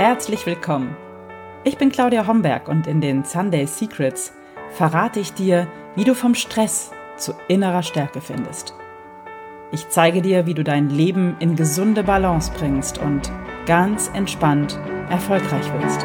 herzlich willkommen. Ich bin Claudia Homberg und in den Sunday Secrets verrate ich dir, wie du vom Stress zu innerer Stärke findest. Ich zeige dir, wie du dein Leben in gesunde Balance bringst und ganz entspannt erfolgreich wirst.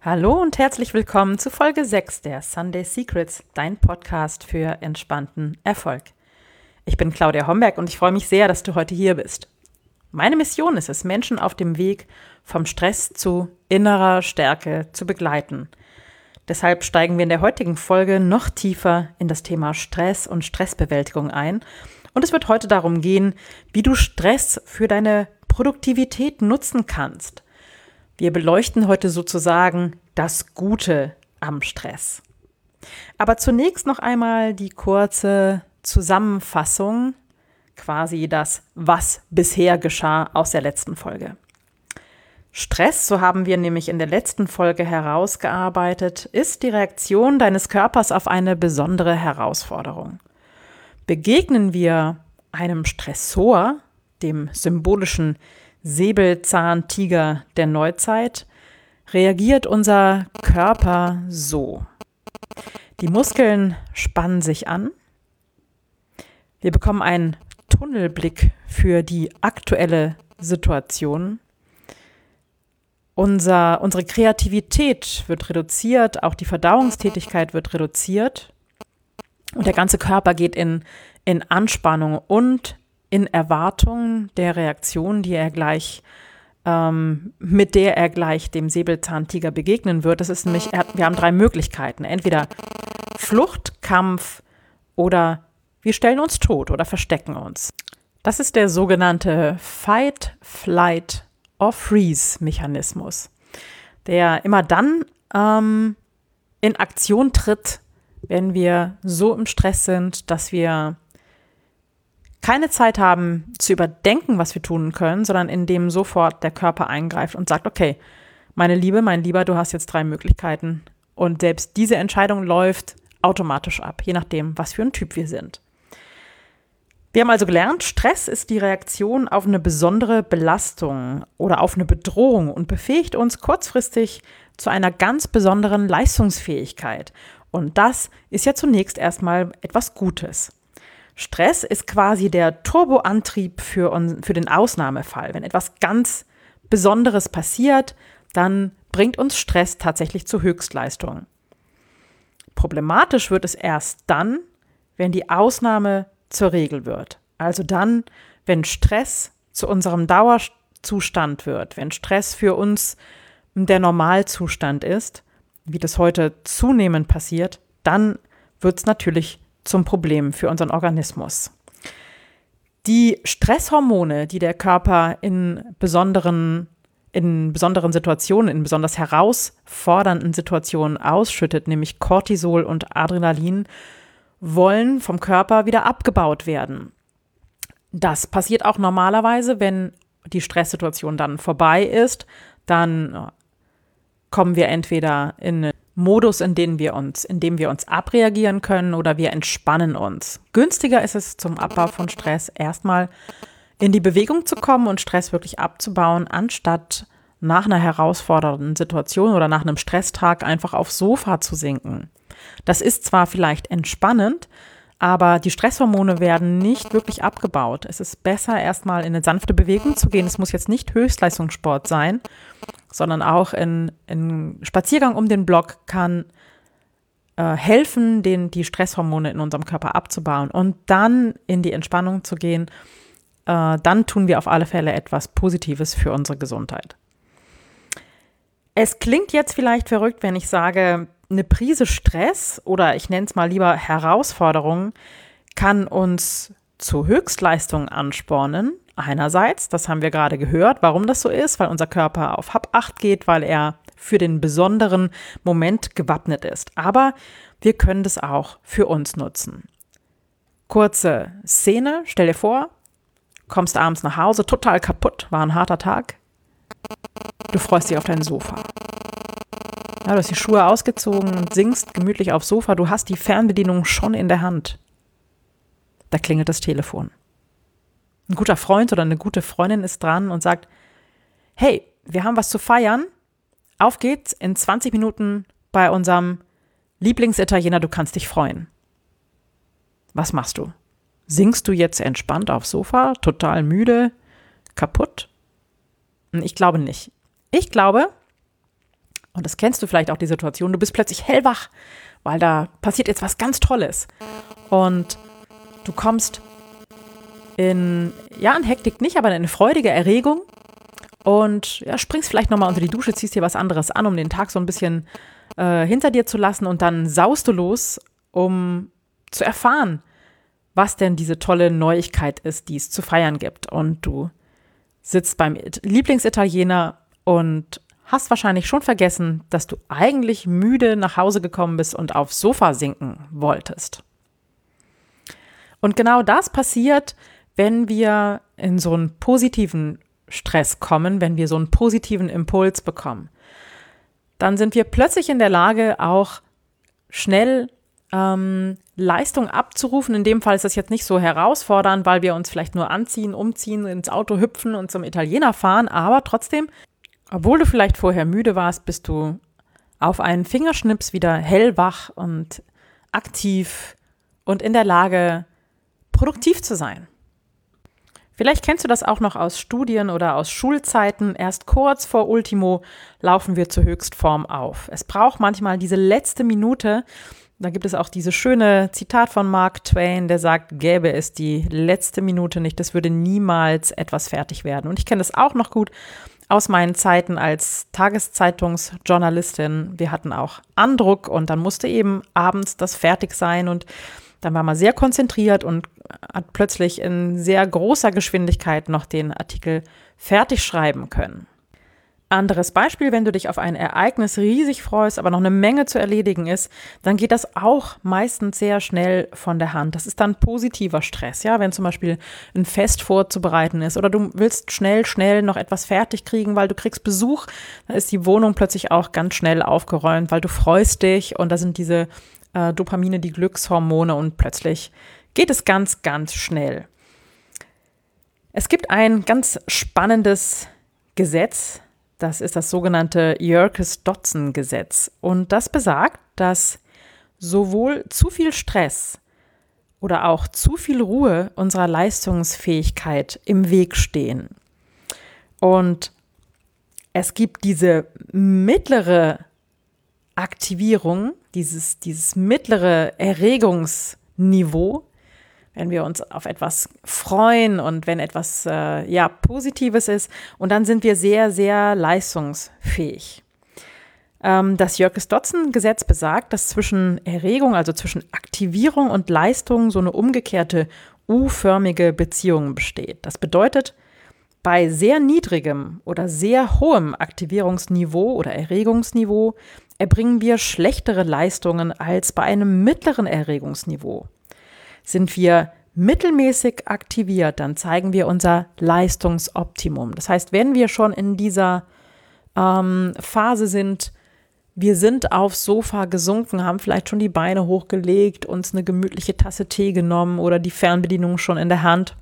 Hallo und herzlich willkommen zu Folge 6 der Sunday Secrets, dein Podcast für entspannten Erfolg. Ich bin Claudia Homberg und ich freue mich sehr, dass du heute hier bist. Meine Mission ist es, Menschen auf dem Weg vom Stress zu innerer Stärke zu begleiten. Deshalb steigen wir in der heutigen Folge noch tiefer in das Thema Stress und Stressbewältigung ein. Und es wird heute darum gehen, wie du Stress für deine Produktivität nutzen kannst. Wir beleuchten heute sozusagen das Gute am Stress. Aber zunächst noch einmal die kurze Zusammenfassung, quasi das, was bisher geschah aus der letzten Folge. Stress, so haben wir nämlich in der letzten Folge herausgearbeitet, ist die Reaktion deines Körpers auf eine besondere Herausforderung. Begegnen wir einem Stressor, dem symbolischen Säbelzahntiger der Neuzeit, reagiert unser Körper so. Die Muskeln spannen sich an, wir bekommen einen Tunnelblick für die aktuelle Situation. Unser, unsere Kreativität wird reduziert, auch die Verdauungstätigkeit wird reduziert und der ganze Körper geht in, in Anspannung und in Erwartung der Reaktion, die er gleich ähm, mit der er gleich dem Säbelzahntiger begegnen wird. Das ist nämlich, wir haben drei Möglichkeiten. Entweder Flucht, Kampf oder wir stellen uns tot oder verstecken uns. Das ist der sogenannte Fight, Flight or Freeze-Mechanismus, der immer dann ähm, in Aktion tritt, wenn wir so im Stress sind, dass wir keine Zeit haben zu überdenken, was wir tun können, sondern in dem sofort der Körper eingreift und sagt, okay, meine Liebe, mein Lieber, du hast jetzt drei Möglichkeiten. Und selbst diese Entscheidung läuft automatisch ab, je nachdem, was für ein Typ wir sind. Wir haben also gelernt, Stress ist die Reaktion auf eine besondere Belastung oder auf eine Bedrohung und befähigt uns kurzfristig zu einer ganz besonderen Leistungsfähigkeit. Und das ist ja zunächst erstmal etwas Gutes. Stress ist quasi der Turboantrieb für, uns, für den Ausnahmefall. Wenn etwas ganz Besonderes passiert, dann bringt uns Stress tatsächlich zu Höchstleistungen. Problematisch wird es erst dann, wenn die Ausnahme zur Regel wird. Also dann, wenn Stress zu unserem Dauerzustand wird, wenn Stress für uns der Normalzustand ist, wie das heute zunehmend passiert, dann wird es natürlich zum Problem für unseren Organismus. Die Stresshormone, die der Körper in besonderen, in besonderen Situationen, in besonders herausfordernden Situationen ausschüttet, nämlich Cortisol und Adrenalin, wollen vom Körper wieder abgebaut werden. Das passiert auch normalerweise, wenn die Stresssituation dann vorbei ist, dann äh, kommen wir entweder in einen Modus, in dem wir uns, in dem wir uns abreagieren können oder wir entspannen uns. Günstiger ist es zum Abbau von Stress erstmal in die Bewegung zu kommen und Stress wirklich abzubauen, anstatt nach einer herausfordernden Situation oder nach einem Stresstag einfach aufs Sofa zu sinken. Das ist zwar vielleicht entspannend, aber die Stresshormone werden nicht wirklich abgebaut. Es ist besser, erstmal in eine sanfte Bewegung zu gehen. Es muss jetzt nicht Höchstleistungssport sein, sondern auch ein, ein Spaziergang um den Block kann äh, helfen, den, die Stresshormone in unserem Körper abzubauen und dann in die Entspannung zu gehen. Äh, dann tun wir auf alle Fälle etwas Positives für unsere Gesundheit. Es klingt jetzt vielleicht verrückt, wenn ich sage, eine Prise Stress oder ich nenne es mal lieber Herausforderung kann uns zu Höchstleistungen anspornen. Einerseits, das haben wir gerade gehört, warum das so ist, weil unser Körper auf Hab 8 geht, weil er für den besonderen Moment gewappnet ist. Aber wir können das auch für uns nutzen. Kurze Szene, stell dir vor, kommst abends nach Hause, total kaputt, war ein harter Tag. Du freust dich auf dein Sofa. Ja, du hast die Schuhe ausgezogen und singst gemütlich aufs Sofa. Du hast die Fernbedienung schon in der Hand. Da klingelt das Telefon. ein guter Freund oder eine gute Freundin ist dran und sagt, hey, wir haben was zu feiern. Auf geht's in 20 Minuten bei unserem Lieblingsitaliener, du kannst dich freuen. Was machst du? Singst du jetzt entspannt aufs Sofa, total müde, kaputt? Ich glaube nicht. Ich glaube, und das kennst du vielleicht auch die Situation, du bist plötzlich hellwach, weil da passiert jetzt was ganz Tolles. Und du kommst in, ja, in Hektik nicht, aber in eine freudige Erregung und ja, springst vielleicht nochmal unter die Dusche, ziehst dir was anderes an, um den Tag so ein bisschen äh, hinter dir zu lassen und dann saust du los, um zu erfahren, was denn diese tolle Neuigkeit ist, die es zu feiern gibt. Und du sitzt beim Lieblingsitaliener und hast wahrscheinlich schon vergessen, dass du eigentlich müde nach Hause gekommen bist und aufs Sofa sinken wolltest. Und genau das passiert, wenn wir in so einen positiven Stress kommen, wenn wir so einen positiven Impuls bekommen. Dann sind wir plötzlich in der Lage, auch schnell ähm, Leistung abzurufen. In dem Fall ist das jetzt nicht so herausfordernd, weil wir uns vielleicht nur anziehen, umziehen, ins Auto hüpfen und zum Italiener fahren. Aber trotzdem, obwohl du vielleicht vorher müde warst, bist du auf einen Fingerschnips wieder hellwach und aktiv und in der Lage, produktiv zu sein. Vielleicht kennst du das auch noch aus Studien oder aus Schulzeiten. Erst kurz vor Ultimo laufen wir zur Höchstform auf. Es braucht manchmal diese letzte Minute, da gibt es auch diese schöne Zitat von Mark Twain, der sagt, gäbe es die letzte Minute nicht, das würde niemals etwas fertig werden. Und ich kenne das auch noch gut aus meinen Zeiten als Tageszeitungsjournalistin. Wir hatten auch Andruck und dann musste eben abends das fertig sein und dann war man sehr konzentriert und hat plötzlich in sehr großer Geschwindigkeit noch den Artikel fertig schreiben können. Anderes Beispiel, wenn du dich auf ein Ereignis riesig freust, aber noch eine Menge zu erledigen ist, dann geht das auch meistens sehr schnell von der Hand. Das ist dann positiver Stress, ja, wenn zum Beispiel ein Fest vorzubereiten ist oder du willst schnell, schnell noch etwas fertig kriegen, weil du kriegst Besuch, dann ist die Wohnung plötzlich auch ganz schnell aufgeräumt, weil du freust dich und da sind diese äh, Dopamine, die Glückshormone und plötzlich geht es ganz, ganz schnell. Es gibt ein ganz spannendes Gesetz, das ist das sogenannte Yerkes-Dodson-Gesetz. Und das besagt, dass sowohl zu viel Stress oder auch zu viel Ruhe unserer Leistungsfähigkeit im Weg stehen. Und es gibt diese mittlere Aktivierung, dieses, dieses mittlere Erregungsniveau, wenn wir uns auf etwas freuen und wenn etwas äh, ja Positives ist und dann sind wir sehr, sehr leistungsfähig. Ähm, das Jörges-Dotzen-Gesetz besagt, dass zwischen Erregung, also zwischen Aktivierung und Leistung, so eine umgekehrte U-förmige Beziehung besteht. Das bedeutet, bei sehr niedrigem oder sehr hohem Aktivierungsniveau oder Erregungsniveau erbringen wir schlechtere Leistungen als bei einem mittleren Erregungsniveau. Sind wir mittelmäßig aktiviert, dann zeigen wir unser Leistungsoptimum. Das heißt, wenn wir schon in dieser ähm, Phase sind, wir sind aufs Sofa gesunken, haben vielleicht schon die Beine hochgelegt, uns eine gemütliche Tasse Tee genommen oder die Fernbedienung schon in der Hand.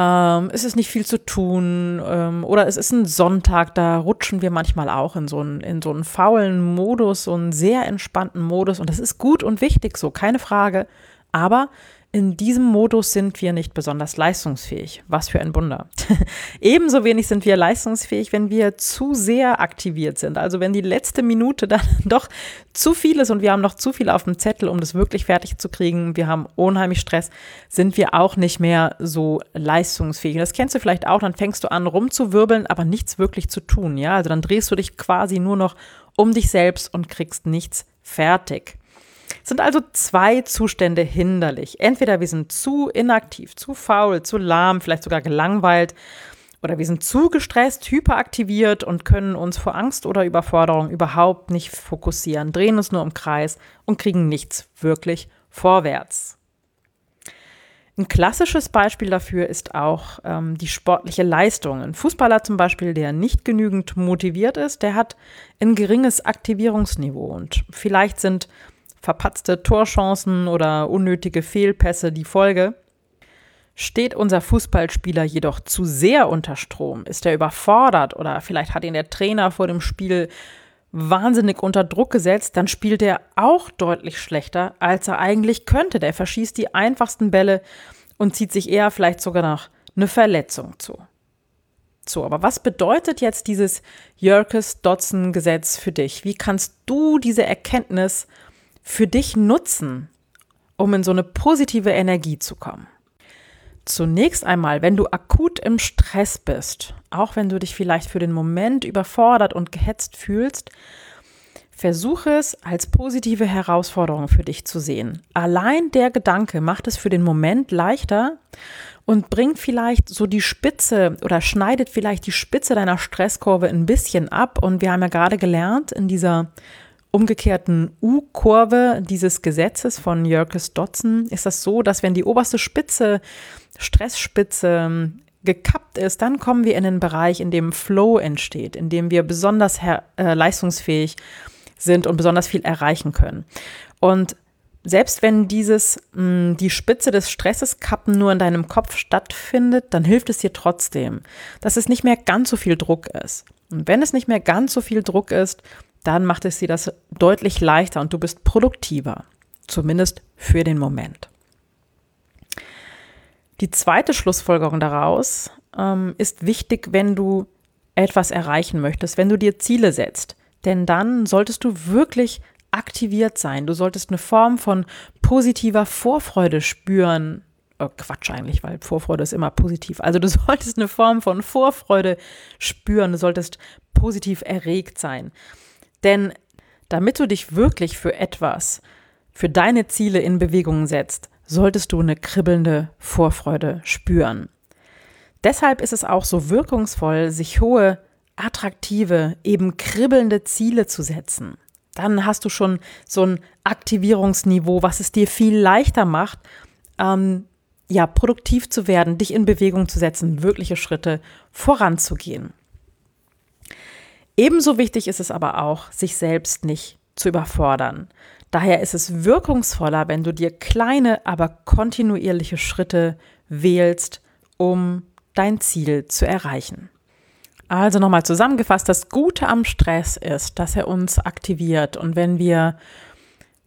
Ähm, es ist nicht viel zu tun ähm, oder es ist ein Sonntag, da rutschen wir manchmal auch in so einen, in so einen faulen Modus, so einen sehr entspannten Modus und das ist gut und wichtig so, keine Frage. Aber in diesem Modus sind wir nicht besonders leistungsfähig. Was für ein Wunder. Ebenso wenig sind wir leistungsfähig, wenn wir zu sehr aktiviert sind. Also wenn die letzte Minute dann doch zu viel ist und wir haben noch zu viel auf dem Zettel, um das wirklich fertig zu kriegen. Wir haben unheimlich Stress, sind wir auch nicht mehr so leistungsfähig. Das kennst du vielleicht auch, dann fängst du an rumzuwirbeln, aber nichts wirklich zu tun. Ja, also dann drehst du dich quasi nur noch um dich selbst und kriegst nichts fertig sind also zwei Zustände hinderlich. Entweder wir sind zu inaktiv, zu faul, zu lahm, vielleicht sogar gelangweilt, oder wir sind zu gestresst, hyperaktiviert und können uns vor Angst oder Überforderung überhaupt nicht fokussieren, drehen uns nur im Kreis und kriegen nichts wirklich vorwärts. Ein klassisches Beispiel dafür ist auch ähm, die sportliche Leistung. Ein Fußballer zum Beispiel, der nicht genügend motiviert ist, der hat ein geringes Aktivierungsniveau und vielleicht sind verpatzte Torchancen oder unnötige Fehlpässe die Folge. Steht unser Fußballspieler jedoch zu sehr unter Strom, ist er überfordert oder vielleicht hat ihn der Trainer vor dem Spiel wahnsinnig unter Druck gesetzt, dann spielt er auch deutlich schlechter, als er eigentlich könnte. Der verschießt die einfachsten Bälle und zieht sich eher vielleicht sogar noch eine Verletzung zu. So, aber was bedeutet jetzt dieses Jörkes-Dotzen-Gesetz für dich? Wie kannst du diese Erkenntnis für dich nutzen, um in so eine positive Energie zu kommen? Zunächst einmal, wenn du akut im Stress bist, auch wenn du dich vielleicht für den Moment überfordert und gehetzt fühlst, versuche es als positive Herausforderung für dich zu sehen. Allein der Gedanke macht es für den Moment leichter und bringt vielleicht so die Spitze oder schneidet vielleicht die Spitze deiner Stresskurve ein bisschen ab. Und wir haben ja gerade gelernt in dieser umgekehrten U-Kurve dieses Gesetzes von Jörges Dotzen ist das so, dass wenn die oberste Spitze, Stressspitze ähm, gekappt ist, dann kommen wir in einen Bereich, in dem Flow entsteht, in dem wir besonders äh, leistungsfähig sind und besonders viel erreichen können. Und selbst wenn dieses, mh, die Spitze des Stresses kappen nur in deinem Kopf stattfindet, dann hilft es dir trotzdem, dass es nicht mehr ganz so viel Druck ist. Und wenn es nicht mehr ganz so viel Druck ist, dann macht es dir das deutlich leichter und du bist produktiver. Zumindest für den Moment. Die zweite Schlussfolgerung daraus ähm, ist wichtig, wenn du etwas erreichen möchtest, wenn du dir Ziele setzt. Denn dann solltest du wirklich aktiviert sein. Du solltest eine Form von positiver Vorfreude spüren. Oh, Quatsch eigentlich, weil Vorfreude ist immer positiv. Also du solltest eine Form von Vorfreude spüren. Du solltest positiv erregt sein. Denn damit du dich wirklich für etwas, für deine Ziele in Bewegung setzt, solltest du eine kribbelnde Vorfreude spüren. Deshalb ist es auch so wirkungsvoll, sich hohe, attraktive, eben kribbelnde Ziele zu setzen dann hast du schon so ein Aktivierungsniveau, was es dir viel leichter macht, ähm, ja, produktiv zu werden, dich in Bewegung zu setzen, wirkliche Schritte voranzugehen. Ebenso wichtig ist es aber auch, sich selbst nicht zu überfordern. Daher ist es wirkungsvoller, wenn du dir kleine, aber kontinuierliche Schritte wählst, um dein Ziel zu erreichen. Also nochmal zusammengefasst, das Gute am Stress ist, dass er uns aktiviert. Und wenn wir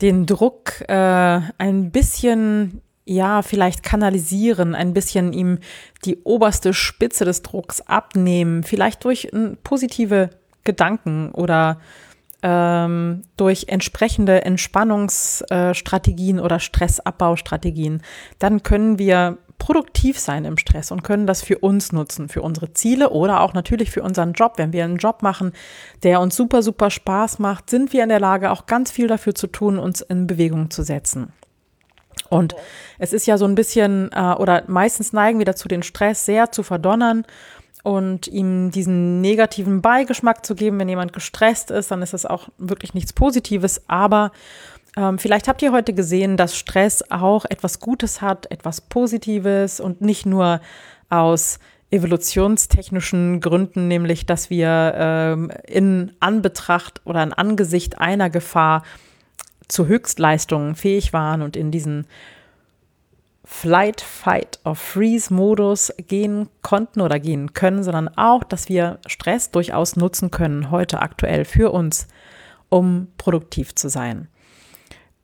den Druck äh, ein bisschen, ja, vielleicht kanalisieren, ein bisschen ihm die oberste Spitze des Drucks abnehmen, vielleicht durch positive Gedanken oder ähm, durch entsprechende Entspannungsstrategien oder Stressabbaustrategien, dann können wir produktiv sein im Stress und können das für uns nutzen, für unsere Ziele oder auch natürlich für unseren Job. Wenn wir einen Job machen, der uns super, super Spaß macht, sind wir in der Lage, auch ganz viel dafür zu tun, uns in Bewegung zu setzen. Und es ist ja so ein bisschen, äh, oder meistens neigen wir dazu, den Stress sehr zu verdonnern und ihm diesen negativen Beigeschmack zu geben. Wenn jemand gestresst ist, dann ist das auch wirklich nichts Positives. Aber ähm, vielleicht habt ihr heute gesehen, dass Stress auch etwas Gutes hat, etwas Positives und nicht nur aus evolutionstechnischen Gründen, nämlich dass wir ähm, in Anbetracht oder in Angesicht einer Gefahr zu Höchstleistungen fähig waren und in diesen Flight, Fight or Freeze-Modus gehen konnten oder gehen können, sondern auch, dass wir Stress durchaus nutzen können, heute aktuell für uns, um produktiv zu sein.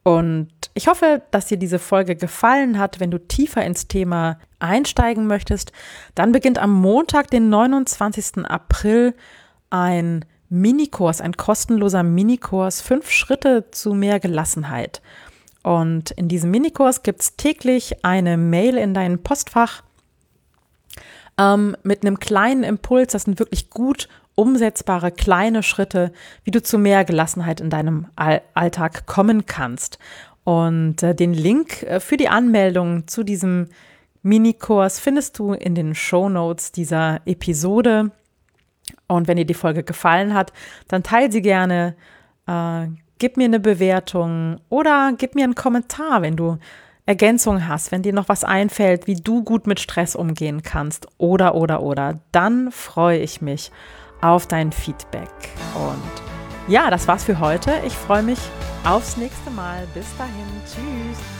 Und ich hoffe, dass dir diese Folge gefallen hat. Wenn du tiefer ins Thema einsteigen möchtest, dann beginnt am Montag, den 29. April, ein Minikurs, ein kostenloser Minikurs, fünf Schritte zu mehr Gelassenheit. Und in diesem Minikurs gibt es täglich eine Mail in dein Postfach ähm, mit einem kleinen Impuls. Das sind wirklich gut umsetzbare kleine Schritte, wie du zu mehr Gelassenheit in deinem All Alltag kommen kannst. Und äh, den Link äh, für die Anmeldung zu diesem Minikurs findest du in den Show Notes dieser Episode. Und wenn dir die Folge gefallen hat, dann teile sie gerne, äh, gib mir eine Bewertung oder gib mir einen Kommentar, wenn du Ergänzungen hast, wenn dir noch was einfällt, wie du gut mit Stress umgehen kannst oder oder oder, dann freue ich mich auf dein Feedback. Und ja, das war's für heute. Ich freue mich aufs nächste Mal. Bis dahin. Tschüss.